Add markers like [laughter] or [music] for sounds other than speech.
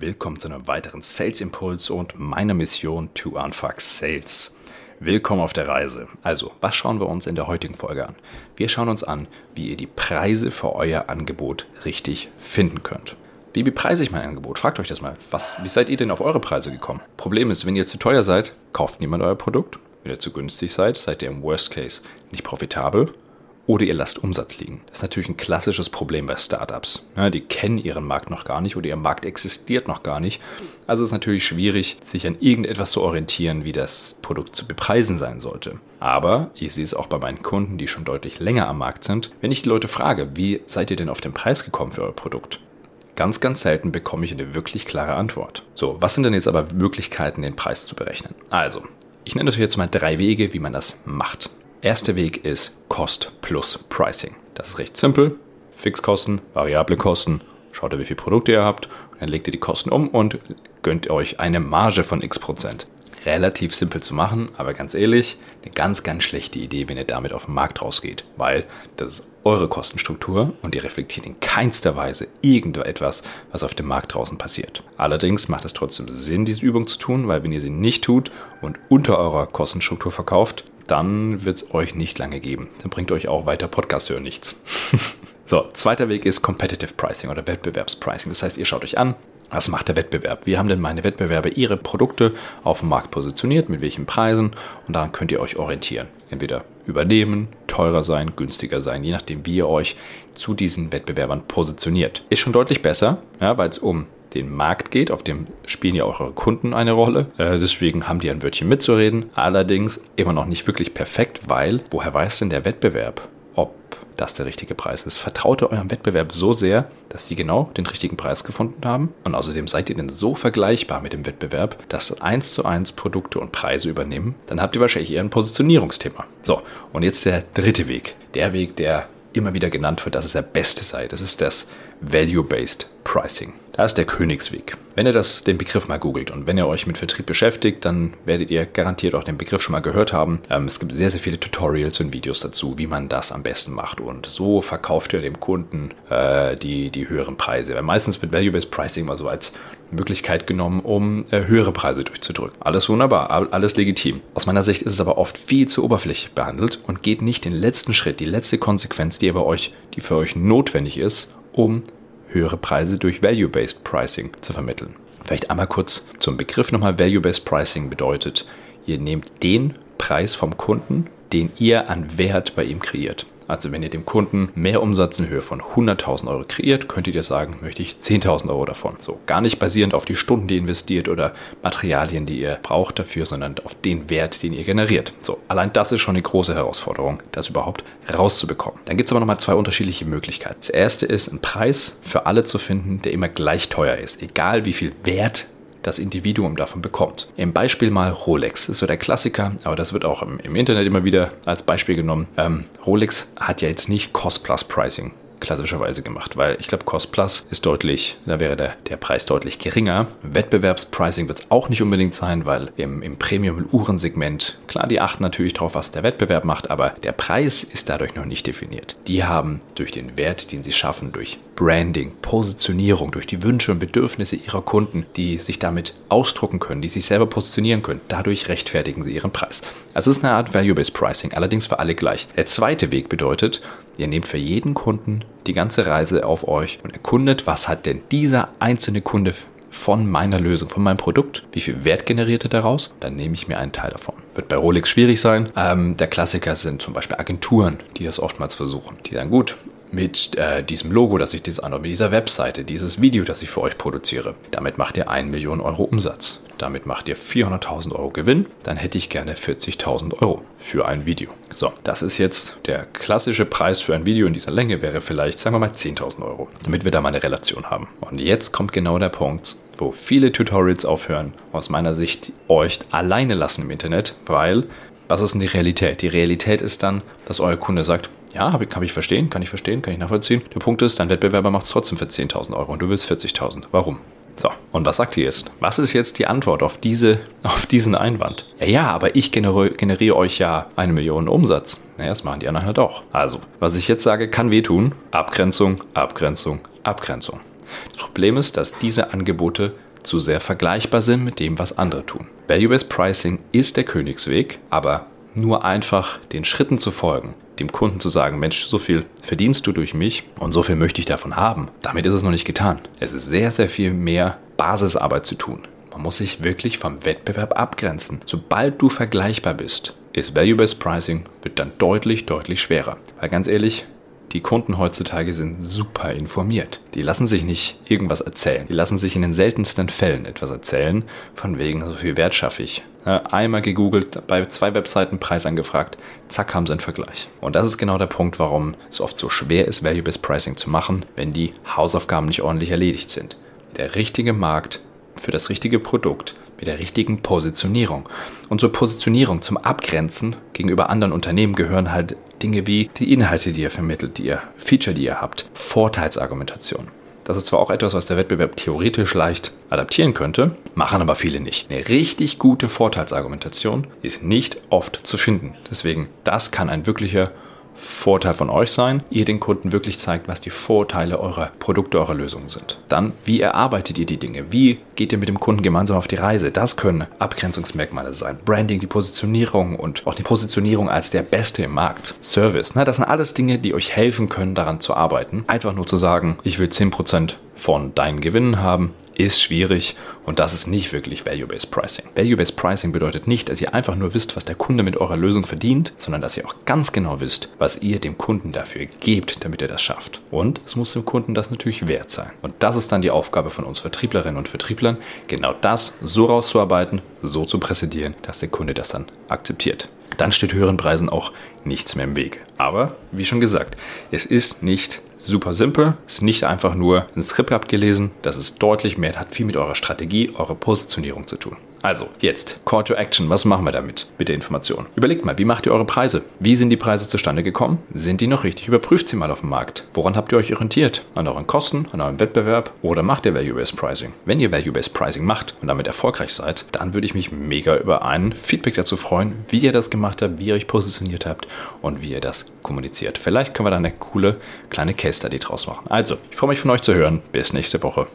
willkommen zu einem weiteren Sales Impuls und meiner Mission to Unfuck Sales. Willkommen auf der Reise. Also, was schauen wir uns in der heutigen Folge an? Wir schauen uns an, wie ihr die Preise für euer Angebot richtig finden könnt. Wie bepreise ich mein Angebot? Fragt euch das mal. Was, wie seid ihr denn auf eure Preise gekommen? Problem ist, wenn ihr zu teuer seid, kauft niemand euer Produkt. Wenn ihr zu günstig seid, seid ihr im Worst Case nicht profitabel oder ihr lasst Umsatz liegen. Das ist natürlich ein klassisches Problem bei Startups. Die kennen ihren Markt noch gar nicht oder ihr Markt existiert noch gar nicht. Also ist es natürlich schwierig, sich an irgendetwas zu orientieren, wie das Produkt zu bepreisen sein sollte. Aber ich sehe es auch bei meinen Kunden, die schon deutlich länger am Markt sind. Wenn ich die Leute frage, wie seid ihr denn auf den Preis gekommen für euer Produkt? Ganz, ganz selten bekomme ich eine wirklich klare Antwort. So, was sind denn jetzt aber Möglichkeiten, den Preis zu berechnen? Also, ich nenne euch jetzt mal drei Wege, wie man das macht. Erster Weg ist Cost plus Pricing. Das ist recht simpel. Fixkosten, variable Kosten. Schaut ihr, wie viele Produkte ihr habt. Dann legt ihr die Kosten um und gönnt euch eine Marge von x Prozent. Relativ simpel zu machen, aber ganz ehrlich, eine ganz, ganz schlechte Idee, wenn ihr damit auf den Markt rausgeht. Weil das ist eure Kostenstruktur und ihr reflektiert in keinster Weise irgendetwas, was auf dem Markt draußen passiert. Allerdings macht es trotzdem Sinn, diese Übung zu tun, weil wenn ihr sie nicht tut und unter eurer Kostenstruktur verkauft, dann wird es euch nicht lange geben. Dann bringt euch auch weiter Podcast hören nichts. [laughs] so, zweiter Weg ist Competitive Pricing oder Wettbewerbspricing. Das heißt, ihr schaut euch an, was macht der Wettbewerb? Wie haben denn meine Wettbewerber ihre Produkte auf dem Markt positioniert? Mit welchen Preisen? Und daran könnt ihr euch orientieren. Entweder übernehmen, teurer sein, günstiger sein, je nachdem, wie ihr euch zu diesen Wettbewerbern positioniert. Ist schon deutlich besser, ja, weil es um den Markt geht, auf dem spielen ja auch eure Kunden eine Rolle. Äh, deswegen haben die ein Wörtchen mitzureden. Allerdings immer noch nicht wirklich perfekt, weil woher weiß denn der Wettbewerb, ob das der richtige Preis ist? Vertraut ihr eurem Wettbewerb so sehr, dass sie genau den richtigen Preis gefunden haben? Und außerdem seid ihr denn so vergleichbar mit dem Wettbewerb, dass eins zu eins Produkte und Preise übernehmen? Dann habt ihr wahrscheinlich eher ein Positionierungsthema. So, und jetzt der dritte Weg. Der Weg, der immer wieder genannt wird, dass es der beste sei. Das ist das Value-Based Pricing. Da ist der Königsweg. Wenn ihr das, den Begriff mal googelt und wenn ihr euch mit Vertrieb beschäftigt, dann werdet ihr garantiert auch den Begriff schon mal gehört haben. Ähm, es gibt sehr, sehr viele Tutorials und Videos dazu, wie man das am besten macht. Und so verkauft ihr dem Kunden äh, die, die höheren Preise. Weil meistens wird Value-Based Pricing mal so als Möglichkeit genommen, um äh, höhere Preise durchzudrücken. Alles wunderbar, alles legitim. Aus meiner Sicht ist es aber oft viel zu oberflächlich behandelt und geht nicht den letzten Schritt, die letzte Konsequenz, die, bei euch, die für euch notwendig ist, um höhere Preise durch Value-Based Pricing zu vermitteln. Vielleicht einmal kurz zum Begriff nochmal. Value-Based Pricing bedeutet, ihr nehmt den Preis vom Kunden, den ihr an Wert bei ihm kreiert. Also wenn ihr dem Kunden mehr Umsatz in Höhe von 100.000 Euro kreiert, könntet ihr sagen, möchte ich 10.000 Euro davon. So, gar nicht basierend auf die Stunden, die ihr investiert oder Materialien, die ihr braucht dafür, sondern auf den Wert, den ihr generiert. So, allein das ist schon eine große Herausforderung, das überhaupt rauszubekommen. Dann gibt es aber nochmal zwei unterschiedliche Möglichkeiten. Das erste ist, einen Preis für alle zu finden, der immer gleich teuer ist, egal wie viel Wert das Individuum davon bekommt. Im Beispiel mal Rolex ist so der Klassiker, aber das wird auch im, im Internet immer wieder als Beispiel genommen. Ähm, Rolex hat ja jetzt nicht Cost-Plus-Pricing klassischerweise gemacht, weil ich glaube, Cost Plus ist deutlich, da wäre der, der Preis deutlich geringer. Wettbewerbspricing wird es auch nicht unbedingt sein, weil im, im Premium-Uhrensegment, klar, die achten natürlich darauf, was der Wettbewerb macht, aber der Preis ist dadurch noch nicht definiert. Die haben durch den Wert, den sie schaffen, durch Branding, Positionierung, durch die Wünsche und Bedürfnisse ihrer Kunden, die sich damit ausdrucken können, die sich selber positionieren können. Dadurch rechtfertigen sie ihren Preis. Also es ist eine Art Value-Based Pricing, allerdings für alle gleich. Der zweite Weg bedeutet, ihr nehmt für jeden Kunden die ganze Reise auf euch und erkundet, was hat denn dieser einzelne Kunde von meiner Lösung, von meinem Produkt, wie viel Wert generiert er daraus, dann nehme ich mir einen Teil davon. Wird bei Rolex schwierig sein. Ähm, der Klassiker sind zum Beispiel Agenturen, die das oftmals versuchen. Die sagen, gut, mit äh, diesem Logo, das ich designe, mit dieser Webseite, dieses Video, das ich für euch produziere. Damit macht ihr 1 Million Euro Umsatz. Damit macht ihr 400.000 Euro Gewinn. Dann hätte ich gerne 40.000 Euro für ein Video. So, das ist jetzt der klassische Preis für ein Video in dieser Länge wäre vielleicht, sagen wir mal, 10.000 Euro, damit wir da mal eine Relation haben. Und jetzt kommt genau der Punkt, wo viele Tutorials aufhören, aus meiner Sicht euch alleine lassen im Internet, weil was ist denn die Realität? Die Realität ist dann, dass euer Kunde sagt, ja, hab ich, kann ich verstehen, kann ich verstehen, kann ich nachvollziehen. Der Punkt ist, dein Wettbewerber macht es trotzdem für 10.000 Euro und du willst 40.000. Warum? So, und was sagt ihr jetzt? Was ist jetzt die Antwort auf, diese, [laughs] auf diesen Einwand? Ja, ja, aber ich generiere, generiere euch ja eine Million Umsatz. Naja, das machen die anderen halt auch. Also, was ich jetzt sage, kann wehtun. Abgrenzung, Abgrenzung, Abgrenzung. Das Problem ist, dass diese Angebote zu sehr vergleichbar sind mit dem, was andere tun. Value-Based Pricing ist der Königsweg, aber nur einfach den Schritten zu folgen, dem Kunden zu sagen, Mensch, so viel verdienst du durch mich und so viel möchte ich davon haben. Damit ist es noch nicht getan. Es ist sehr, sehr viel mehr Basisarbeit zu tun. Man muss sich wirklich vom Wettbewerb abgrenzen. Sobald du vergleichbar bist, ist Value-Based Pricing wird dann deutlich, deutlich schwerer. Weil ganz ehrlich, die Kunden heutzutage sind super informiert. Die lassen sich nicht irgendwas erzählen. Die lassen sich in den seltensten Fällen etwas erzählen, von wegen so viel Wert schaffe ich. Einmal gegoogelt, bei zwei Webseiten Preis angefragt, zack haben sie einen Vergleich. Und das ist genau der Punkt, warum es oft so schwer ist, Value-Based Pricing zu machen, wenn die Hausaufgaben nicht ordentlich erledigt sind. Der richtige Markt für das richtige Produkt mit der richtigen Positionierung. Und zur Positionierung, zum Abgrenzen gegenüber anderen Unternehmen gehören halt Dinge wie die Inhalte, die ihr vermittelt, die ihr Feature, die ihr habt, Vorteilsargumentation. Das ist zwar auch etwas, was der Wettbewerb theoretisch leicht adaptieren könnte, machen aber viele nicht. Eine richtig gute Vorteilsargumentation ist nicht oft zu finden. Deswegen, das kann ein wirklicher Vorteil von euch sein, ihr den Kunden wirklich zeigt, was die Vorteile eurer Produkte, eurer Lösungen sind. Dann, wie erarbeitet ihr die Dinge? Wie geht ihr mit dem Kunden gemeinsam auf die Reise? Das können Abgrenzungsmerkmale sein. Branding, die Positionierung und auch die Positionierung als der Beste im Markt. Service, ne? das sind alles Dinge, die euch helfen können, daran zu arbeiten. Einfach nur zu sagen, ich will 10% von deinen Gewinnen haben, ist schwierig und das ist nicht wirklich Value-Based Pricing. Value-Based Pricing bedeutet nicht, dass ihr einfach nur wisst, was der Kunde mit eurer Lösung verdient, sondern dass ihr auch ganz genau wisst, was ihr dem Kunden dafür gebt, damit er das schafft. Und es muss dem Kunden das natürlich wert sein. Und das ist dann die Aufgabe von uns Vertrieblerinnen und Vertrieblern, genau das so rauszuarbeiten, so zu präsentieren, dass der Kunde das dann akzeptiert. Dann steht höheren Preisen auch nichts mehr im Weg. Aber, wie schon gesagt, es ist nicht super simpel, ist nicht einfach nur ein Skript abgelesen, das ist deutlich mehr, hat viel mit eurer Strategie, eurer Positionierung zu tun. Also, jetzt, Call to Action, was machen wir damit mit der Information? Überlegt mal, wie macht ihr eure Preise? Wie sind die Preise zustande gekommen? Sind die noch richtig? Überprüft sie mal auf dem Markt. Woran habt ihr euch orientiert? An euren Kosten, an eurem Wettbewerb oder macht ihr Value-Based Pricing? Wenn ihr Value-Based Pricing macht und damit erfolgreich seid, dann würde ich mich mega über ein Feedback dazu freuen, wie ihr das gemacht habt, wie ihr euch positioniert habt und wie ihr das kommuniziert. Vielleicht können wir da eine coole kleine Case Study draus machen. Also, ich freue mich von euch zu hören. Bis nächste Woche.